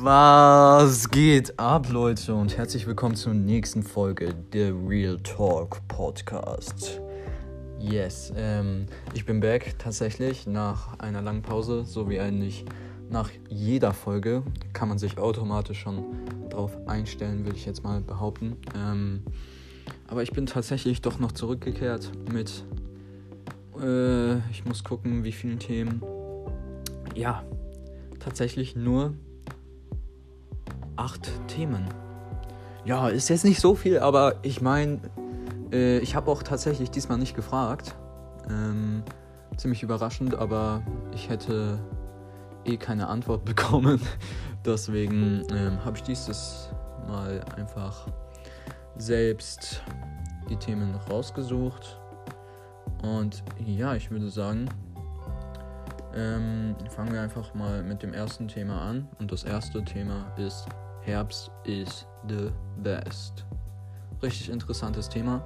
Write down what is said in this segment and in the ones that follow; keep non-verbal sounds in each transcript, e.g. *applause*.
Was geht ab, Leute, und herzlich willkommen zur nächsten Folge der Real Talk Podcast. Yes, ähm, ich bin back tatsächlich nach einer langen Pause, so wie eigentlich nach jeder Folge kann man sich automatisch schon drauf einstellen, würde ich jetzt mal behaupten. Ähm, aber ich bin tatsächlich doch noch zurückgekehrt mit, äh, ich muss gucken, wie vielen Themen. Ja, tatsächlich nur acht Themen. Ja, ist jetzt nicht so viel, aber ich meine, äh, ich habe auch tatsächlich diesmal nicht gefragt. Ähm, ziemlich überraschend, aber ich hätte eh keine Antwort *laughs* bekommen. Deswegen ähm, habe ich dieses Mal einfach selbst die Themen rausgesucht. Und ja, ich würde sagen, ähm, fangen wir einfach mal mit dem ersten Thema an. Und das erste Thema ist Herbst is the best. Richtig interessantes Thema.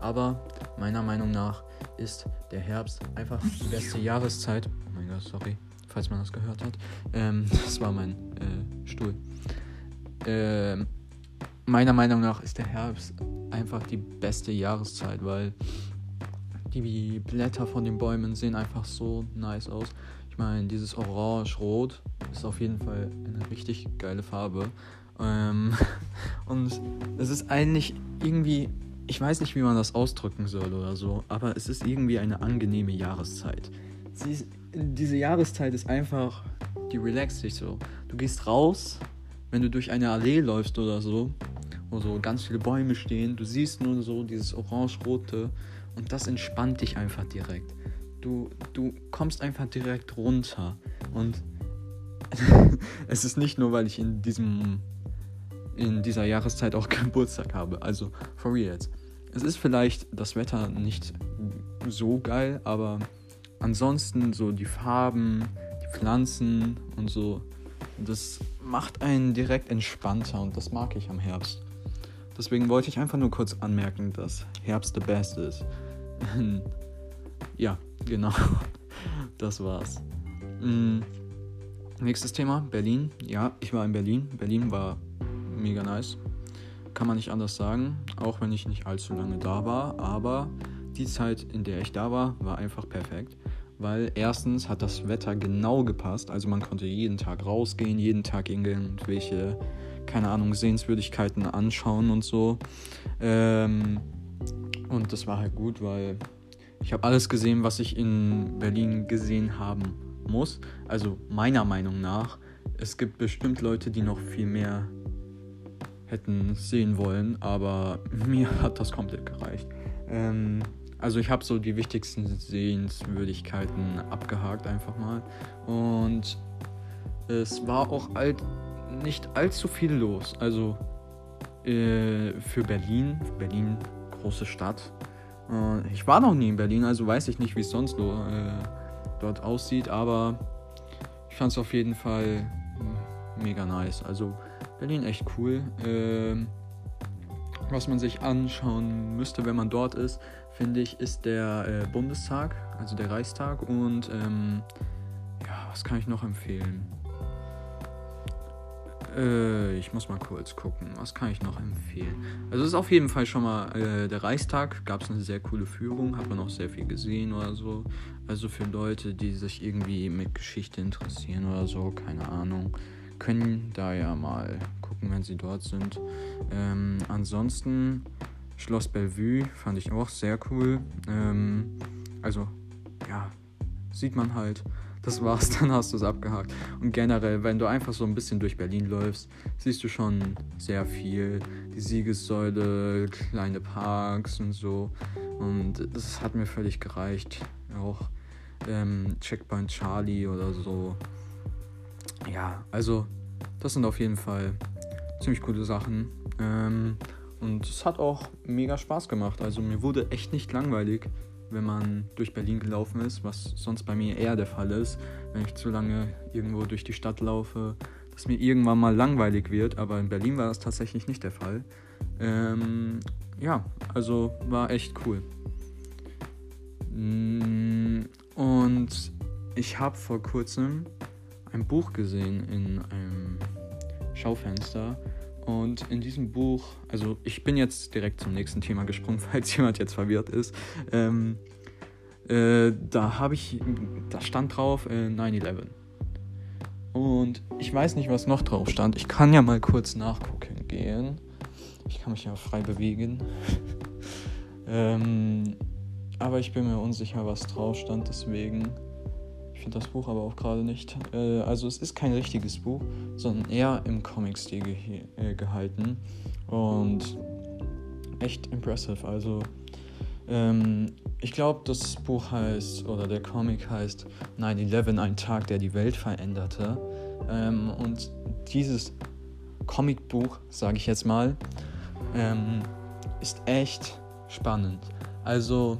Aber meiner Meinung nach ist der Herbst einfach die beste Jahreszeit. Oh mein Gott, sorry, falls man das gehört hat. Ähm, *laughs* das war mein äh, Stuhl. Ähm, meiner Meinung nach ist der Herbst einfach die beste Jahreszeit, weil die Blätter von den Bäumen sehen einfach so nice aus. Ich meine, dieses Orange-Rot ist auf jeden Fall eine richtig geile Farbe. Ähm, *laughs* und es ist eigentlich irgendwie, ich weiß nicht, wie man das ausdrücken soll oder so, aber es ist irgendwie eine angenehme Jahreszeit. Ist, diese Jahreszeit ist einfach, die relaxt dich so. Du gehst raus, wenn du durch eine Allee läufst oder so, wo so ganz viele Bäume stehen, du siehst nur so dieses orange-rote und das entspannt dich einfach direkt. Du, du kommst einfach direkt runter. Und *laughs* es ist nicht nur, weil ich in diesem in dieser Jahreszeit auch *laughs* Geburtstag habe. Also for real. Es ist vielleicht das Wetter nicht so geil, aber ansonsten so die Farben, die Pflanzen und so, das macht einen direkt entspannter und das mag ich am Herbst. Deswegen wollte ich einfach nur kurz anmerken, dass Herbst the best ist. *laughs* ja, genau. *laughs* Das war's. Mhm. Nächstes Thema, Berlin. Ja, ich war in Berlin. Berlin war mega nice. Kann man nicht anders sagen, auch wenn ich nicht allzu lange da war. Aber die Zeit, in der ich da war, war einfach perfekt. Weil erstens hat das Wetter genau gepasst. Also man konnte jeden Tag rausgehen, jeden Tag irgendwelche keine Ahnung, Sehenswürdigkeiten anschauen und so. Ähm, und das war halt gut, weil ich habe alles gesehen, was ich in Berlin gesehen haben muss. Also meiner Meinung nach. Es gibt bestimmt Leute, die noch viel mehr hätten sehen wollen, aber *laughs* mir hat das komplett gereicht. Ähm, also ich habe so die wichtigsten Sehenswürdigkeiten abgehakt einfach mal. Und es war auch alt nicht allzu viel los. Also äh, für Berlin, Berlin, große Stadt. Äh, ich war noch nie in Berlin, also weiß ich nicht, wie es sonst so, äh, dort aussieht, aber ich fand es auf jeden Fall mega nice. Also Berlin echt cool. Ähm, was man sich anschauen müsste, wenn man dort ist, finde ich, ist der äh, Bundestag, also der Reichstag. Und ähm, ja, was kann ich noch empfehlen? Äh, ich muss mal kurz gucken. Was kann ich noch empfehlen? Also es ist auf jeden Fall schon mal äh, der Reichstag. Gab es eine sehr coole Führung. Hat man auch sehr viel gesehen oder so. Also für Leute, die sich irgendwie mit Geschichte interessieren oder so, keine Ahnung, können da ja mal gucken, wenn sie dort sind. Ähm, ansonsten Schloss Bellevue fand ich auch sehr cool. Ähm, also ja, sieht man halt das war's, *laughs* dann hast du es abgehakt. Und generell, wenn du einfach so ein bisschen durch Berlin läufst, siehst du schon sehr viel. Die Siegessäule, kleine Parks und so. Und das hat mir völlig gereicht. Auch ähm, Checkpoint Charlie oder so. Ja, also das sind auf jeden Fall ziemlich coole Sachen. Ähm, und es hat auch mega Spaß gemacht. Also mir wurde echt nicht langweilig wenn man durch Berlin gelaufen ist, was sonst bei mir eher der Fall ist, wenn ich zu lange irgendwo durch die Stadt laufe, dass mir irgendwann mal langweilig wird, aber in Berlin war das tatsächlich nicht der Fall. Ähm, ja, also war echt cool. Mm, und ich habe vor kurzem ein Buch gesehen in einem Schaufenster. Und in diesem Buch, also ich bin jetzt direkt zum nächsten Thema gesprungen, *laughs* falls jemand jetzt verwirrt ist. Ähm, äh, da habe ich, da stand drauf äh, 9-11. Und ich weiß nicht, was noch drauf stand. Ich kann ja mal kurz nachgucken gehen. Ich kann mich ja frei bewegen. *laughs* ähm, aber ich bin mir unsicher, was drauf stand, deswegen. Finde das Buch aber auch gerade nicht. Äh, also es ist kein richtiges Buch, sondern eher im Comic-Stil ge äh, gehalten. Und echt impressive. Also ähm, ich glaube, das Buch heißt, oder der Comic heißt 9-11, ein Tag, der die Welt veränderte. Ähm, und dieses Comicbuch, sage ich jetzt mal, ähm, ist echt spannend. Also,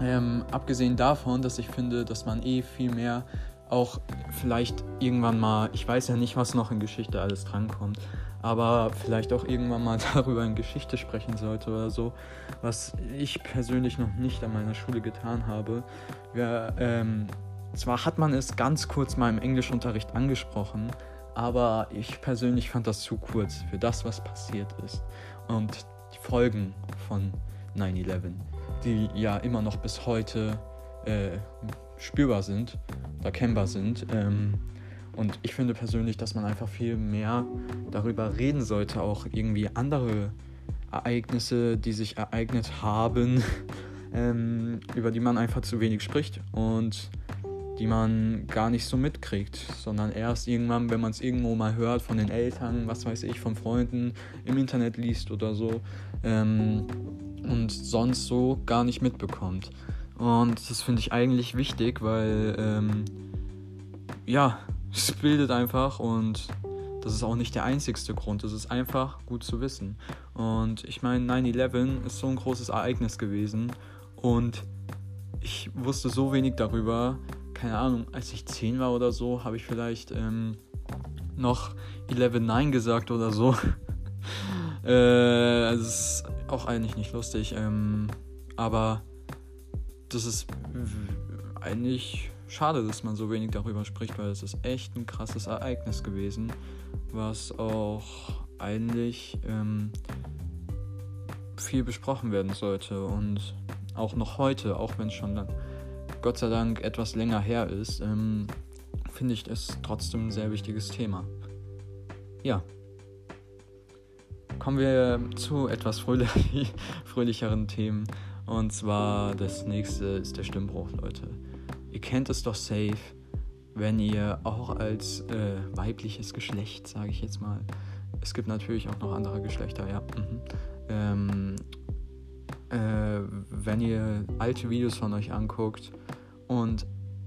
ähm, abgesehen davon, dass ich finde, dass man eh viel mehr auch vielleicht irgendwann mal, ich weiß ja nicht, was noch in Geschichte alles drankommt, aber vielleicht auch irgendwann mal *laughs* darüber in Geschichte sprechen sollte oder so, was ich persönlich noch nicht an meiner Schule getan habe. Wir, ähm, zwar hat man es ganz kurz mal im Englischunterricht angesprochen, aber ich persönlich fand das zu kurz für das, was passiert ist und die Folgen von 9-11, die ja immer noch bis heute äh, spürbar sind, erkennbar sind. Ähm, und ich finde persönlich, dass man einfach viel mehr darüber reden sollte, auch irgendwie andere Ereignisse, die sich ereignet haben, *laughs* ähm, über die man einfach zu wenig spricht und die man gar nicht so mitkriegt, sondern erst irgendwann, wenn man es irgendwo mal hört von den Eltern, was weiß ich, von Freunden, im Internet liest oder so ähm, und sonst so gar nicht mitbekommt. Und das finde ich eigentlich wichtig, weil ähm, ja, *laughs* es bildet einfach und das ist auch nicht der einzigste Grund. Es ist einfach gut zu wissen. Und ich meine, 9-11 ist so ein großes Ereignis gewesen und ich wusste so wenig darüber. Keine Ahnung, als ich 10 war oder so, habe ich vielleicht ähm, noch 11-9 gesagt oder so. *laughs* äh, es ist auch eigentlich nicht lustig. Ähm, aber das ist eigentlich schade, dass man so wenig darüber spricht, weil es ist echt ein krasses Ereignis gewesen, was auch eigentlich ähm, viel besprochen werden sollte und auch noch heute, auch wenn es schon Gott sei Dank etwas länger her ist, ähm, finde ich es trotzdem ein sehr wichtiges Thema. Ja. Kommen wir zu etwas fröhlich *laughs* fröhlicheren Themen. Und zwar das nächste ist der Stimmbruch, Leute ihr kennt es doch safe, wenn ihr auch als äh, weibliches Geschlecht, sage ich jetzt mal, es gibt natürlich auch noch andere Geschlechter, ja, mhm. ähm, äh, wenn ihr alte Videos von euch anguckt und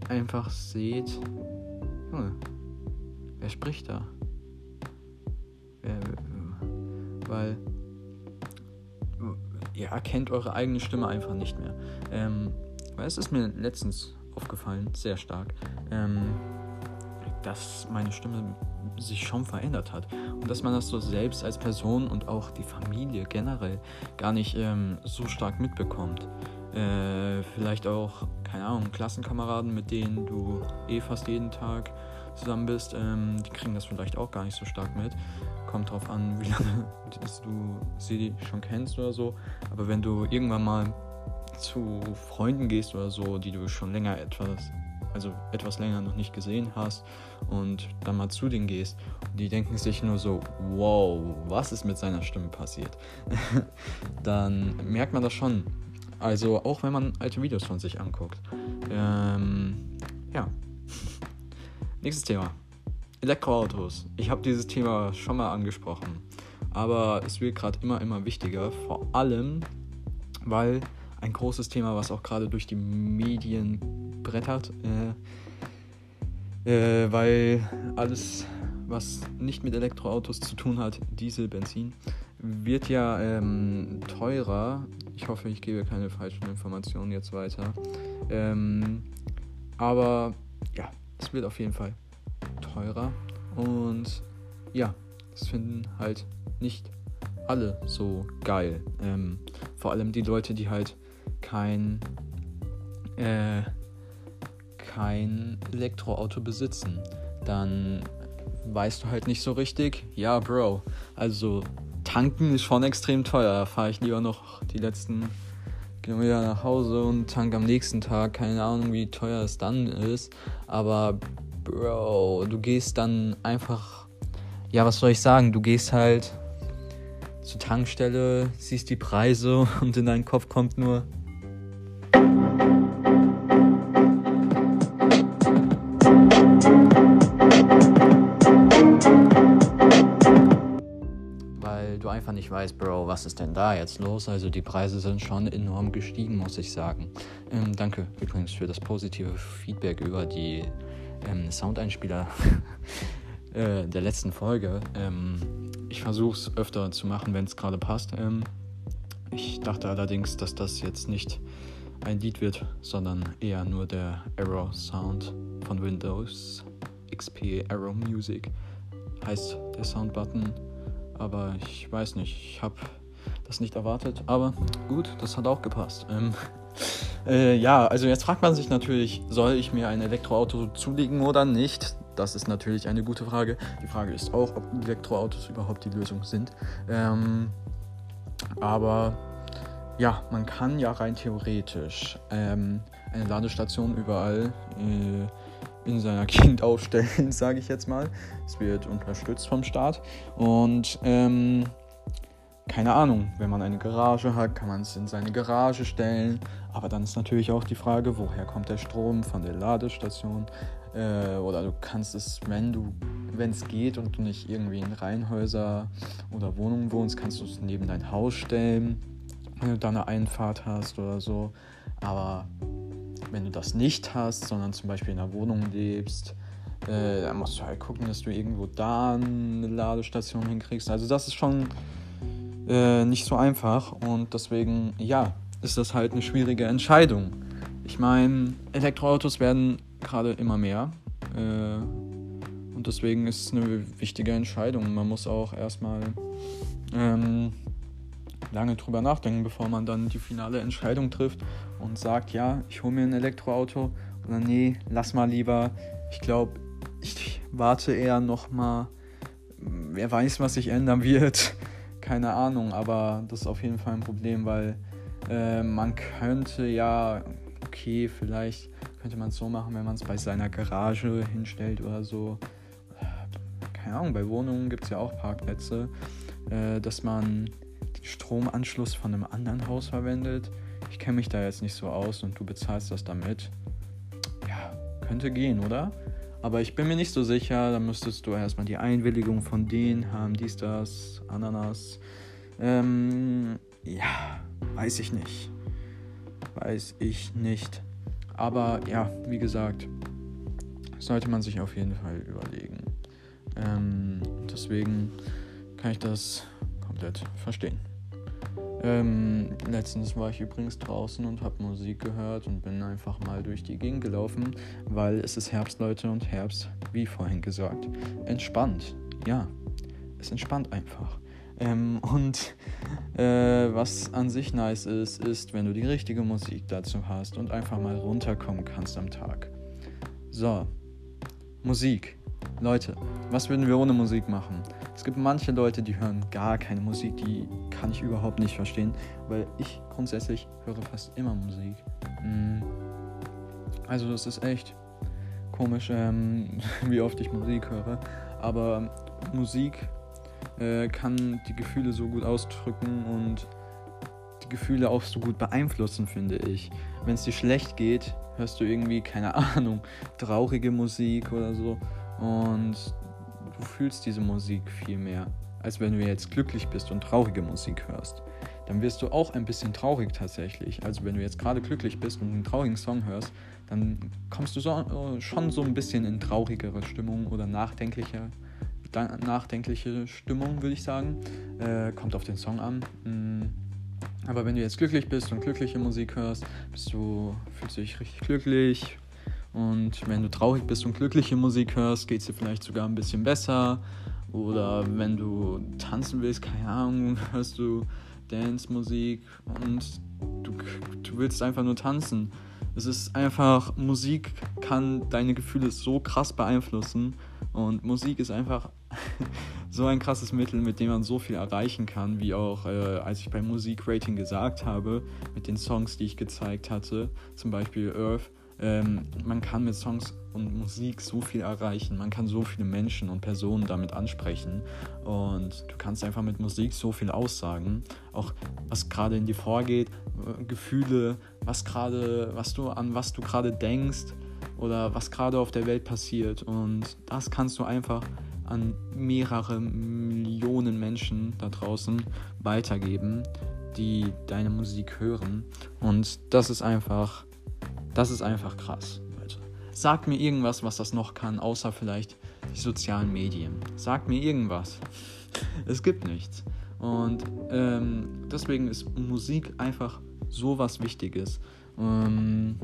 einfach seht, Junge, wer spricht da? Wer, weil ihr erkennt eure eigene Stimme einfach nicht mehr. Ähm, weil es ist mir letztens aufgefallen, sehr stark, ähm, dass meine Stimme sich schon verändert hat und dass man das so selbst als Person und auch die Familie generell gar nicht ähm, so stark mitbekommt. Äh, vielleicht auch, keine Ahnung, Klassenkameraden, mit denen du eh fast jeden Tag zusammen bist, ähm, die kriegen das vielleicht auch gar nicht so stark mit. Kommt drauf an, wie lange *laughs* du sie schon kennst oder so. Aber wenn du irgendwann mal zu Freunden gehst oder so, die du schon länger etwas, also etwas länger noch nicht gesehen hast und dann mal zu denen gehst die denken sich nur so, wow, was ist mit seiner Stimme passiert? *laughs* dann merkt man das schon. Also auch wenn man alte Videos von sich anguckt. Ähm, ja. *laughs* Nächstes Thema. Elektroautos. Ich habe dieses Thema schon mal angesprochen. Aber es wird gerade immer, immer wichtiger. Vor allem, weil ein großes Thema, was auch gerade durch die Medien brettert, äh, äh, weil alles, was nicht mit Elektroautos zu tun hat, Diesel, Benzin, wird ja ähm, teurer. Ich hoffe, ich gebe keine falschen Informationen jetzt weiter. Ähm, aber ja, es wird auf jeden Fall teurer. Und ja, das finden halt nicht alle so geil. Ähm, vor allem die Leute, die halt kein, äh, kein Elektroauto besitzen, dann weißt du halt nicht so richtig. Ja, Bro. Also tanken ist schon extrem teuer. Da fahre ich lieber noch die letzten Kilometer nach Hause und tank am nächsten Tag. Keine Ahnung, wie teuer es dann ist. Aber Bro, du gehst dann einfach. Ja, was soll ich sagen? Du gehst halt zur Tankstelle, siehst die Preise *laughs* und in deinen Kopf kommt nur einfach nicht weiß, Bro, was ist denn da jetzt los? Also die Preise sind schon enorm gestiegen, muss ich sagen. Ähm, danke übrigens für das positive Feedback über die ähm, Soundeinspieler *laughs* äh, der letzten Folge. Ähm, ich versuche es öfter zu machen, wenn es gerade passt. Ähm, ich dachte allerdings, dass das jetzt nicht ein Lied wird, sondern eher nur der Arrow Sound von Windows XP Arrow Music heißt der Soundbutton aber ich weiß nicht, ich habe das nicht erwartet. Aber gut, das hat auch gepasst. Ähm, äh, ja, also jetzt fragt man sich natürlich, soll ich mir ein Elektroauto zulegen oder nicht? Das ist natürlich eine gute Frage. Die Frage ist auch, ob Elektroautos überhaupt die Lösung sind. Ähm, aber ja, man kann ja rein theoretisch ähm, eine Ladestation überall äh, in seiner *laughs* Gegend aufstellen, *laughs* sage ich jetzt mal. Es wird unterstützt vom Staat. Und ähm, keine Ahnung, wenn man eine Garage hat, kann man es in seine Garage stellen. Aber dann ist natürlich auch die Frage, woher kommt der Strom von der Ladestation? Äh, oder du kannst es, wenn du, wenn es geht und du nicht irgendwie in Reihenhäuser oder Wohnungen wohnst, kannst du es neben dein Haus stellen, wenn du da eine Einfahrt hast oder so. Aber wenn du das nicht hast, sondern zum Beispiel in einer Wohnung lebst, äh, dann musst du halt gucken, dass du irgendwo da eine Ladestation hinkriegst. Also das ist schon äh, nicht so einfach und deswegen, ja, ist das halt eine schwierige Entscheidung. Ich meine, Elektroautos werden gerade immer mehr äh, und deswegen ist es eine wichtige Entscheidung. Man muss auch erstmal ähm, lange drüber nachdenken, bevor man dann die finale Entscheidung trifft und sagt, ja, ich hole mir ein Elektroauto oder nee, lass mal lieber. Ich glaube, ich warte eher noch mal. Wer weiß, was sich ändern wird. Keine Ahnung, aber das ist auf jeden Fall ein Problem, weil äh, man könnte ja, okay, vielleicht könnte man es so machen, wenn man es bei seiner Garage hinstellt oder so. Keine Ahnung, bei Wohnungen gibt es ja auch Parkplätze, äh, dass man Stromanschluss von einem anderen Haus verwendet. Ich kenne mich da jetzt nicht so aus und du bezahlst das damit. Ja, könnte gehen, oder? Aber ich bin mir nicht so sicher. Da müsstest du erstmal die Einwilligung von denen haben, dies, das, Ananas. Ähm, ja, weiß ich nicht. Weiß ich nicht. Aber ja, wie gesagt, sollte man sich auf jeden Fall überlegen. Ähm, deswegen kann ich das komplett verstehen. Ähm, letztens war ich übrigens draußen und habe Musik gehört und bin einfach mal durch die Gegend gelaufen, weil es ist Herbst, Leute, und Herbst, wie vorhin gesagt, entspannt. Ja, es entspannt einfach. Ähm, und äh, was an sich nice ist, ist, wenn du die richtige Musik dazu hast und einfach mal runterkommen kannst am Tag. So, Musik. Leute, was würden wir ohne Musik machen? Es gibt manche Leute, die hören gar keine Musik, die kann ich überhaupt nicht verstehen, weil ich grundsätzlich höre fast immer Musik. Mm. Also das ist echt komisch, ähm, *laughs* wie oft ich Musik höre. Aber Musik äh, kann die Gefühle so gut ausdrücken und die Gefühle auch so gut beeinflussen, finde ich. Wenn es dir schlecht geht, hörst du irgendwie, keine *laughs* Ahnung, traurige Musik oder so. Und du fühlst diese Musik viel mehr, als wenn du jetzt glücklich bist und traurige Musik hörst. Dann wirst du auch ein bisschen traurig tatsächlich. Also wenn du jetzt gerade glücklich bist und einen traurigen Song hörst, dann kommst du so, äh, schon so ein bisschen in traurigere Stimmung oder nachdenkliche, nachdenkliche Stimmung, würde ich sagen. Äh, kommt auf den Song an. Mm. Aber wenn du jetzt glücklich bist und glückliche Musik hörst, bist du, fühlst du dich richtig glücklich, und wenn du traurig bist und glückliche Musik hörst, geht es dir vielleicht sogar ein bisschen besser. Oder wenn du tanzen willst, keine Ahnung, *laughs* hörst du Dance-Musik und du, du willst einfach nur tanzen. Es ist einfach, Musik kann deine Gefühle so krass beeinflussen und Musik ist einfach *laughs* so ein krasses Mittel, mit dem man so viel erreichen kann, wie auch äh, als ich beim Musikrating gesagt habe, mit den Songs, die ich gezeigt hatte, zum Beispiel Earth ähm, man kann mit Songs und Musik so viel erreichen. Man kann so viele Menschen und Personen damit ansprechen. Und du kannst einfach mit Musik so viel aussagen. Auch was gerade in dir vorgeht, äh, Gefühle, was gerade, was du an was du gerade denkst oder was gerade auf der Welt passiert. Und das kannst du einfach an mehrere Millionen Menschen da draußen weitergeben, die deine Musik hören. Und das ist einfach das ist einfach krass, Leute. Sagt mir irgendwas, was das noch kann, außer vielleicht die sozialen Medien. Sagt mir irgendwas. *laughs* es gibt nichts. Und ähm, deswegen ist Musik einfach so was Wichtiges. Ähm,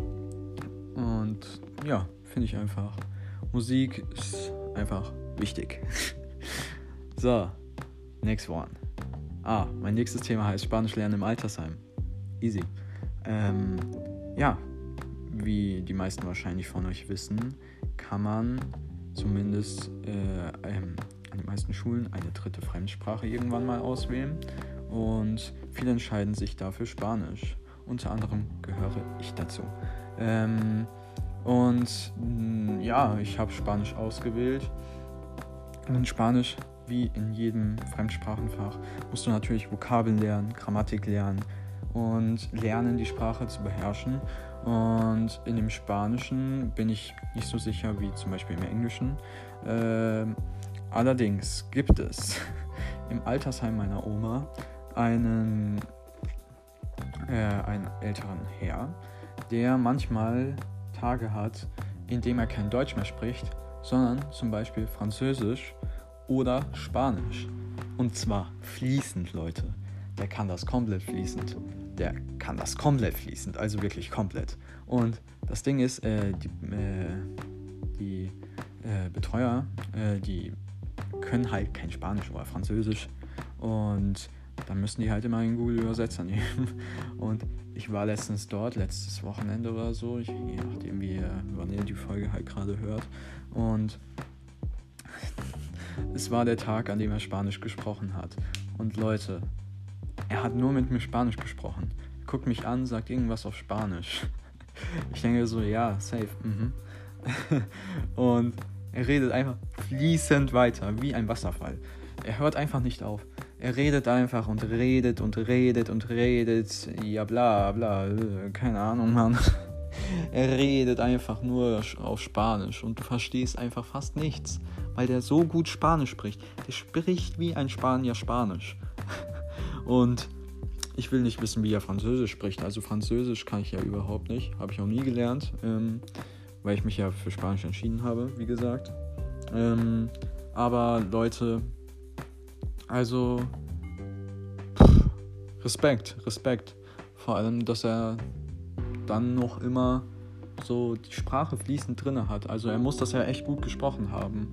und ja, finde ich einfach. Musik ist einfach wichtig. *laughs* so, next one. Ah, mein nächstes Thema heißt Spanisch lernen im Altersheim. Easy. Ähm, ja, wie die meisten wahrscheinlich von euch wissen, kann man zumindest äh, ähm, an den meisten Schulen eine dritte Fremdsprache irgendwann mal auswählen. Und viele entscheiden sich dafür Spanisch. Unter anderem gehöre ich dazu. Ähm, und mh, mm, ja, ich habe Spanisch ausgewählt. Und in Spanisch, wie in jedem Fremdsprachenfach, musst du natürlich Vokabeln lernen, Grammatik lernen und lernen, die Sprache zu beherrschen. Und in dem Spanischen bin ich nicht so sicher wie zum Beispiel im Englischen. Äh, allerdings gibt es *laughs* im Altersheim meiner Oma einen, äh, einen älteren Herr, der manchmal Tage hat, in dem er kein Deutsch mehr spricht, sondern zum Beispiel Französisch oder Spanisch. Und zwar fließend, Leute der kann das komplett fließend. Der kann das komplett fließend, also wirklich komplett. Und das Ding ist, äh, die, äh, die äh, Betreuer, äh, die können halt kein Spanisch oder Französisch. Und dann müssen die halt immer einen Google-Übersetzer *laughs* nehmen. Und ich war letztens dort, letztes Wochenende oder so, ich, je nachdem, wie wann ihr die Folge halt gerade hört. Und *laughs* es war der Tag, an dem er Spanisch gesprochen hat. Und Leute, er hat nur mit mir Spanisch gesprochen. Guckt mich an, sagt irgendwas auf Spanisch. *laughs* Ich denke so, ja, safe. Mhm. *laughs* Und er redet einfach fließend weiter, wie ein Wasserfall. Er hört einfach nicht auf. Er redet einfach und redet und redet und redet. Ja, bla, bla. Keine Ahnung, Mann. *laughs* Er redet einfach nur auf Spanisch und du verstehst einfach fast nichts, weil der so gut Spanisch spricht. Der spricht wie ein Spanier Spanisch. Und ich will nicht wissen, wie er Französisch spricht. Also Französisch kann ich ja überhaupt nicht. Habe ich auch nie gelernt, ähm, weil ich mich ja für Spanisch entschieden habe, wie gesagt. Ähm, aber Leute, also pff, Respekt, Respekt. Vor allem, dass er dann noch immer so die Sprache fließend drin hat. Also er muss das ja echt gut gesprochen haben.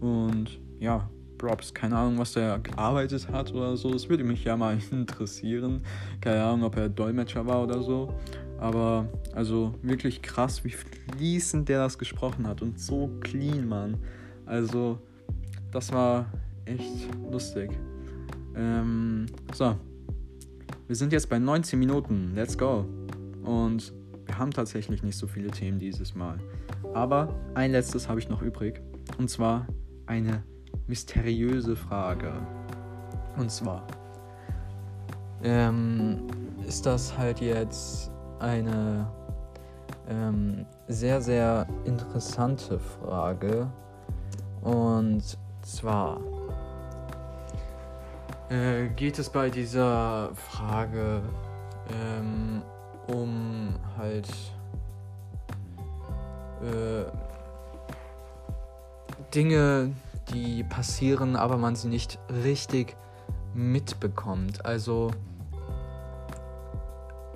Und ja, Props. Keine Ahnung, was der gearbeitet hat oder so. Das würde mich ja mal *laughs* interessieren. Keine Ahnung, ob er Dolmetscher war oder so. Aber also wirklich krass, wie fließend der das gesprochen hat und so clean, Mann. Also, das war echt lustig. Ähm, so. Wir sind jetzt bei 19 Minuten. Let's go. Und wir haben tatsächlich nicht so viele Themen dieses Mal. Aber ein letztes habe ich noch übrig. Und zwar eine mysteriöse Frage. Und zwar, ähm, ist das halt jetzt eine ähm, sehr, sehr interessante Frage. Und zwar äh, geht es bei dieser Frage ähm, um halt äh, Dinge, die passieren, aber man sie nicht richtig mitbekommt. Also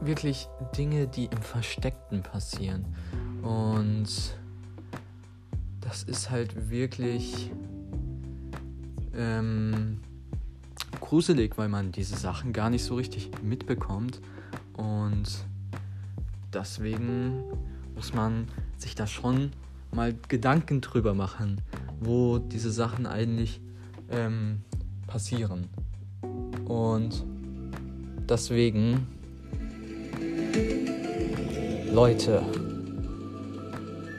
wirklich Dinge, die im Versteckten passieren. Und das ist halt wirklich ähm, gruselig, weil man diese Sachen gar nicht so richtig mitbekommt. Und deswegen muss man sich da schon mal Gedanken drüber machen, wo diese Sachen eigentlich ähm, passieren. Und deswegen, Leute,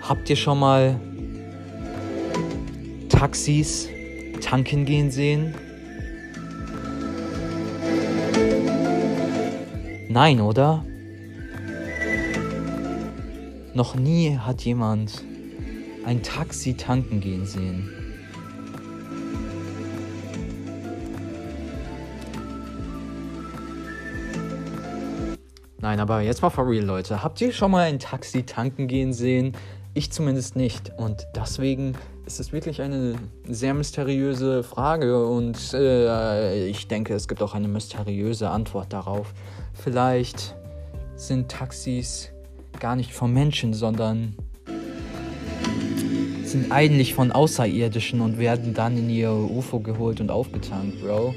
habt ihr schon mal Taxis tanken gehen sehen? Nein, oder? Noch nie hat jemand ein Taxi tanken gehen sehen. Nein, aber jetzt mal for real, Leute. Habt ihr schon mal ein Taxi tanken gehen sehen? Ich zumindest nicht. Und deswegen ist es wirklich eine sehr mysteriöse Frage und äh, ich denke, es gibt auch eine mysteriöse Antwort darauf. Vielleicht sind Taxis gar nicht von Menschen, sondern sind eigentlich von Außerirdischen und werden dann in ihr UFO geholt und aufgetankt, Bro.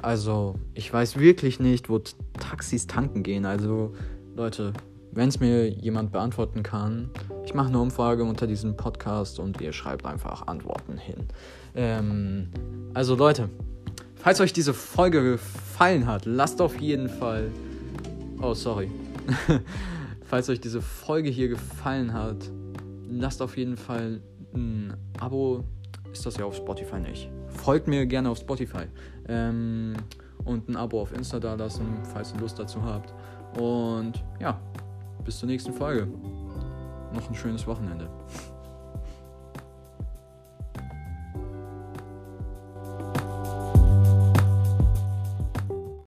Also, ich weiß wirklich nicht, wo Taxis tanken gehen. Also, Leute, wenn es mir jemand beantworten kann, ich mache eine Umfrage unter diesem Podcast und ihr schreibt einfach Antworten hin. Ähm, also, Leute, falls euch diese Folge gefallen hat, lasst auf jeden Fall. Oh, sorry. *laughs* falls euch diese Folge hier gefallen hat, lasst auf jeden Fall ein Abo. Ist das ja auf Spotify nicht? folgt mir gerne auf Spotify ähm, und ein Abo auf Insta da lassen, falls ihr Lust dazu habt. Und ja, bis zur nächsten Folge. Noch ein schönes Wochenende.